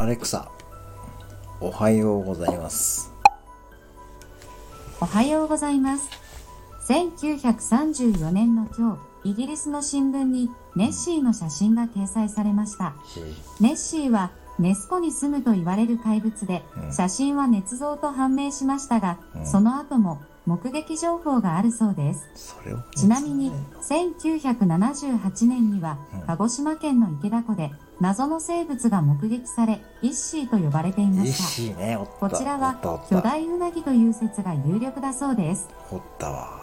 アレクサ、おはようございます。おはようございます。1934年の今日、イギリスの新聞にネッシーの写真が掲載されました。ネッシーはネス湖に住むと言われる怪物で、うん写真は捏造と判明しましたが、うんその後も目撃情報があるそうです。ちなみに、1978年にはうん、鹿児島県の池田湖で謎の生物が目撃され、イッシーと呼ばれていました。しね、おった。こちらは巨大ウナギという説が有力だそうです。おったわ。